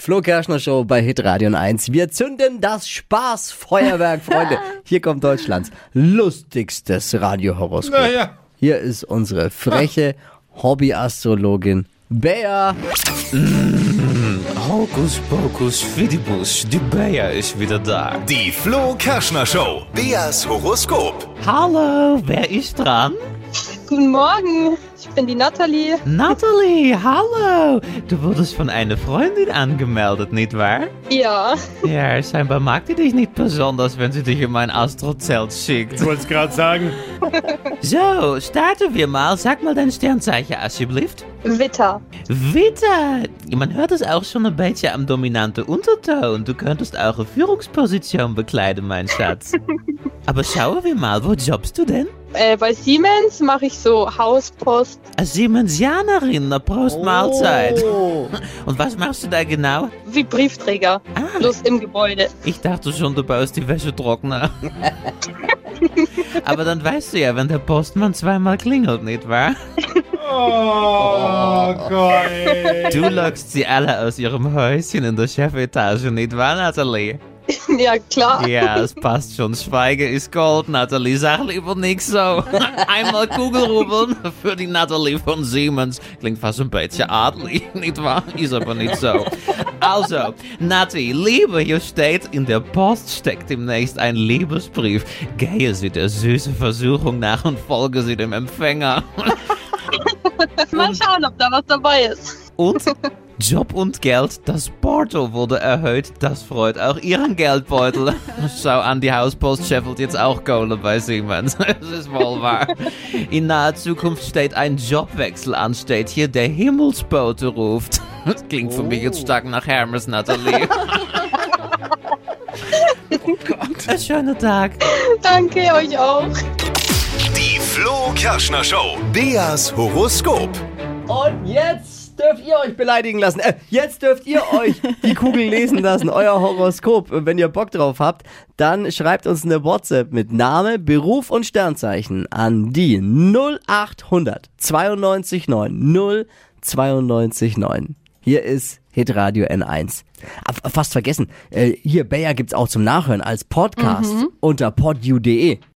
Flo Kerschner Show bei Hitradio 1. Wir zünden das Spaßfeuerwerk, Freunde. Hier kommt Deutschlands lustigstes Radiohoroskop. Naja. Hier ist unsere freche Hobbyastrologin Bea. Hokus pokus fidibus, die Bea ist wieder da. Die Flo Kerschner Show. Beas Horoskop. Hallo, wer ist dran? Guten Morgen, ich bin die Nathalie. Natalie, hallo. Du wurdest von einer Freundin angemeldet, nicht wahr? Ja, Ja, scheinbar mag die dich nicht besonders, wenn sie dich in mein Astrozelt schickt. Ich wollte es gerade sagen. So, starten wir mal. Sag mal dein Sternzeichen, alsjeblieft. Witter. Witter! Man hört es auch schon ein bisschen am dominanten Unterton. Du könntest auch eine Führungsposition bekleiden, mein Schatz. Aber schauen wir mal, wo jobbst du denn? Äh, bei Siemens mache ich so Hauspost Als Siemensianerin, eine Prost Mahlzeit. Oh. Und was machst du da genau? wie Briefträger, Ah, bloß im Gebäude. ich dachte schon, du baust die Wäschetrockner. Aber dann weißt du ja, wenn der Postmann zweimal klingelt, nicht wahr? Oh Gott. Du lockst sie alle aus ihrem Häuschen in der Chefetage, nicht wahr, Nathalie? ja, klar. Ja, es passt schon. Schweigen ist Gold, Nathalie. Sag lieber nix so. Einmal Kugelrubbeln für die Nathalie von Siemens. Klingt fast ein bisschen adelig, nicht wahr? Ist aber nicht so. Also, Nati, Liebe, hier steht, in der Post steckt demnächst ein Liebesbrief. Gehe Sie der süßen Versuchung nach und folge Sie dem Empfänger. Mal schauen, ob da was dabei ist. Und Job und Geld, das Porto wurde erhöht. Das freut auch Ihren Geldbeutel. Schau an, die Hauspost scheffelt jetzt auch Kohle bei Siemens. Das ist wohl wahr. In naher Zukunft steht ein Jobwechsel an, steht hier, der Himmelsbote ruft. Das klingt für mich jetzt stark nach Hermes, Nathalie. oh Gott. Ein schöner Tag. Danke, euch auch. Die Flo Kerschner Show. Beas Horoskop. Und jetzt dürft ihr euch beleidigen lassen. Äh, jetzt dürft ihr euch die Kugel lesen lassen, euer Horoskop. Und wenn ihr Bock drauf habt, dann schreibt uns eine WhatsApp mit Name, Beruf und Sternzeichen an die 0800 92 9 092 9. Hier ist Hitradio N1. Ah, Fast vergessen, äh, hier Bayer gibt's auch zum Nachhören als Podcast unter podu.de.